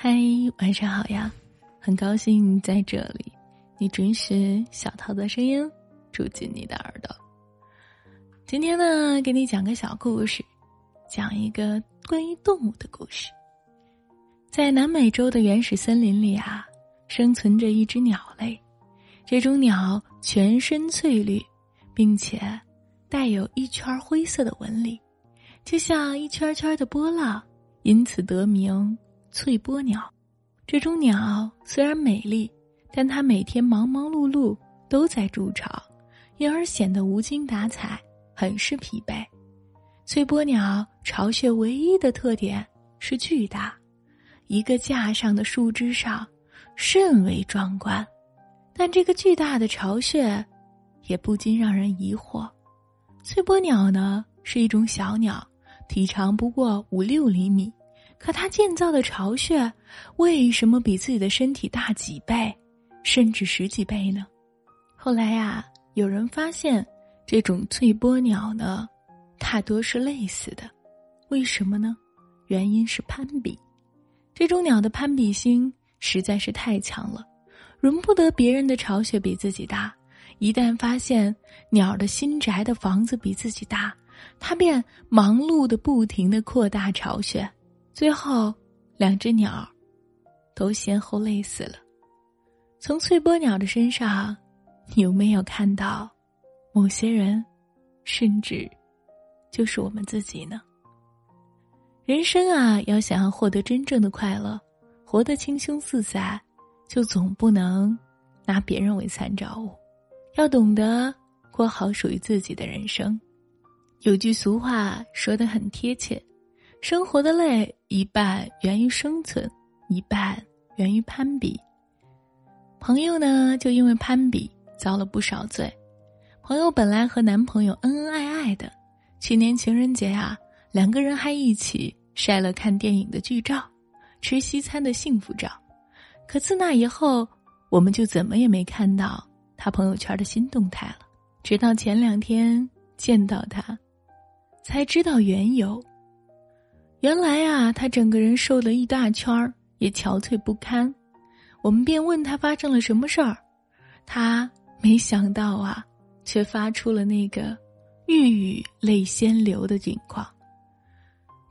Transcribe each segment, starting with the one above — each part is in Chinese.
嗨，晚上好呀！很高兴在这里，你准许小桃的声音住进你的耳朵。今天呢，给你讲个小故事，讲一个关于动物的故事。在南美洲的原始森林里啊，生存着一只鸟类。这种鸟全身翠绿，并且带有一圈灰色的纹理，就像一圈圈的波浪，因此得名。翠波鸟，这种鸟虽然美丽，但它每天忙忙碌碌都在筑巢，因而显得无精打采，很是疲惫。翠波鸟巢穴唯一的特点是巨大，一个架上的树枝上，甚为壮观。但这个巨大的巢穴，也不禁让人疑惑：翠波鸟呢是一种小鸟，体长不过五六厘米。可他建造的巢穴，为什么比自己的身体大几倍，甚至十几倍呢？后来呀，有人发现，这种翠波鸟呢，大多是累死的。为什么呢？原因是攀比。这种鸟的攀比心实在是太强了，容不得别人的巢穴比自己大。一旦发现鸟的新宅的房子比自己大，它便忙碌的不停的扩大巢穴。最后，两只鸟都先后累死了。从翠波鸟的身上，有没有看到某些人，甚至就是我们自己呢？人生啊，要想要获得真正的快乐，活得轻松自在，就总不能拿别人为参照物，要懂得过好属于自己的人生。有句俗话说的很贴切。生活的累，一半源于生存，一半源于攀比。朋友呢，就因为攀比遭了不少罪。朋友本来和男朋友恩恩爱爱的，去年情人节啊，两个人还一起晒了看电影的剧照，吃西餐的幸福照。可自那以后，我们就怎么也没看到他朋友圈的新动态了。直到前两天见到他，才知道缘由。原来啊，他整个人瘦了一大圈儿，也憔悴不堪。我们便问他发生了什么事儿，他没想到啊，却发出了那个欲语泪先流的境况。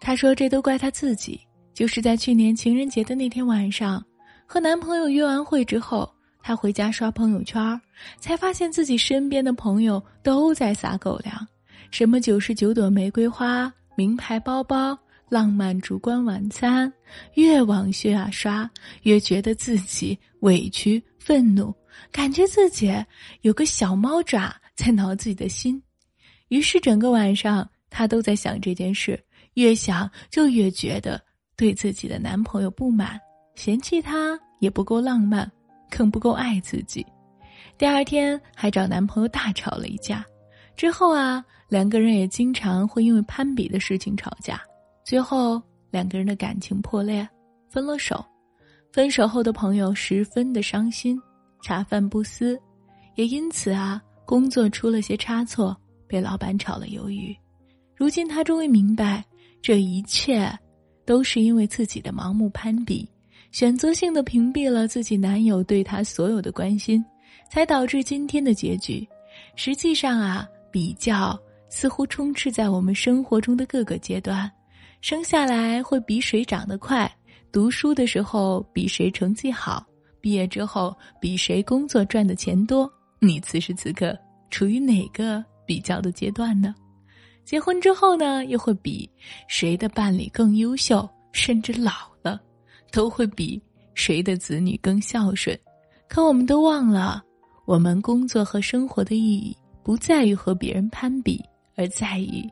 他说：“这都怪他自己，就是在去年情人节的那天晚上，和男朋友约完会之后，他回家刷朋友圈，才发现自己身边的朋友都在撒狗粮，什么九十九朵玫瑰花、名牌包包。”浪漫烛光晚餐，越往下刷，越觉得自己委屈、愤怒，感觉自己有个小猫爪在挠自己的心。于是整个晚上，她都在想这件事，越想就越觉得对自己的男朋友不满，嫌弃他也不够浪漫，更不够爱自己。第二天还找男朋友大吵了一架，之后啊，两个人也经常会因为攀比的事情吵架。最后，两个人的感情破裂，分了手。分手后的朋友十分的伤心，茶饭不思，也因此啊，工作出了些差错，被老板炒了鱿鱼。如今他终于明白，这一切都是因为自己的盲目攀比，选择性的屏蔽了自己男友对他所有的关心，才导致今天的结局。实际上啊，比较似乎充斥在我们生活中的各个阶段。生下来会比谁长得快，读书的时候比谁成绩好，毕业之后比谁工作赚的钱多。你此时此刻处于哪个比较的阶段呢？结婚之后呢，又会比谁的伴侣更优秀，甚至老了，都会比谁的子女更孝顺。可我们都忘了，我们工作和生活的意义不在于和别人攀比，而在于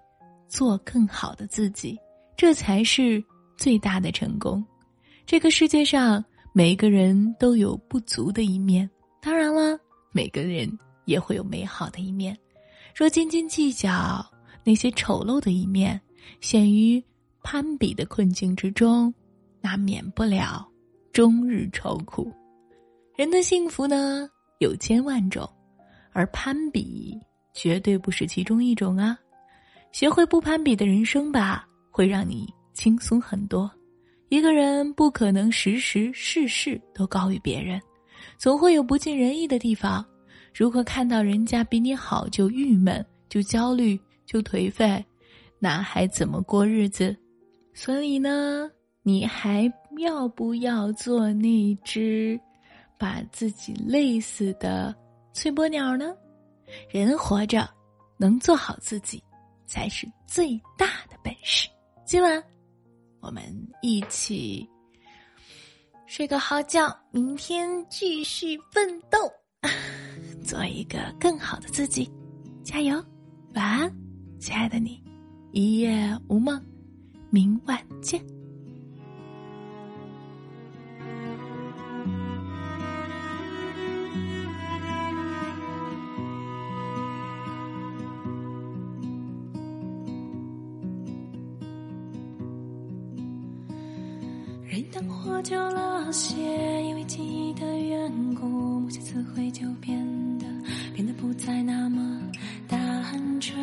做更好的自己。这才是最大的成功。这个世界上，每个人都有不足的一面，当然了，每个人也会有美好的一面。若斤斤计较那些丑陋的一面，陷于攀比的困境之中，那免不了终日愁苦。人的幸福呢，有千万种，而攀比绝对不是其中一种啊！学会不攀比的人生吧。会让你轻松很多，一个人不可能时时事事都高于别人，总会有不尽人意的地方。如果看到人家比你好就郁闷、就焦虑、就颓废，那还怎么过日子？所以呢，你还要不要做那只把自己累死的翠波鸟呢？人活着，能做好自己，才是最大的本事。今晚，我们一起睡个好觉，明天继续奋斗，做一个更好的自己。加油，晚安，亲爱的你，一夜无梦，明晚见。人灯火久了些，因为记忆的缘故，某些词汇就变得变得不再那么单纯。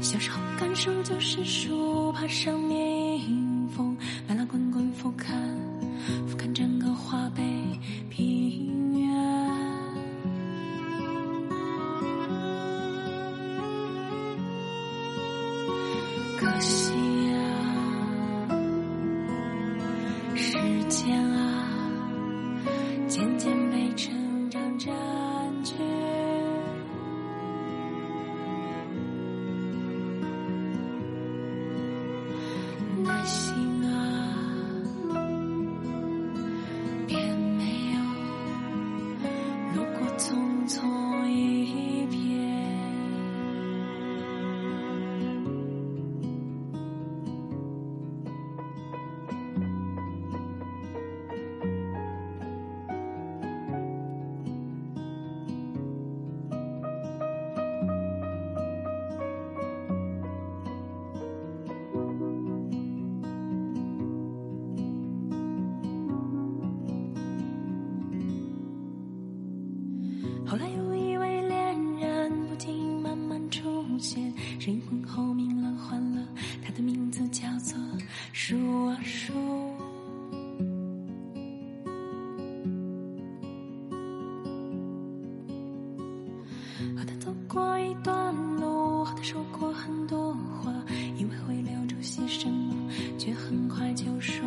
小时候感受就是书爬上面后来有一位恋人不经意慢慢出现，身影浑厚明朗欢乐，他的名字叫做树啊树。和他走过一段路，和他说过很多话，以为会留住些什么，却很快就说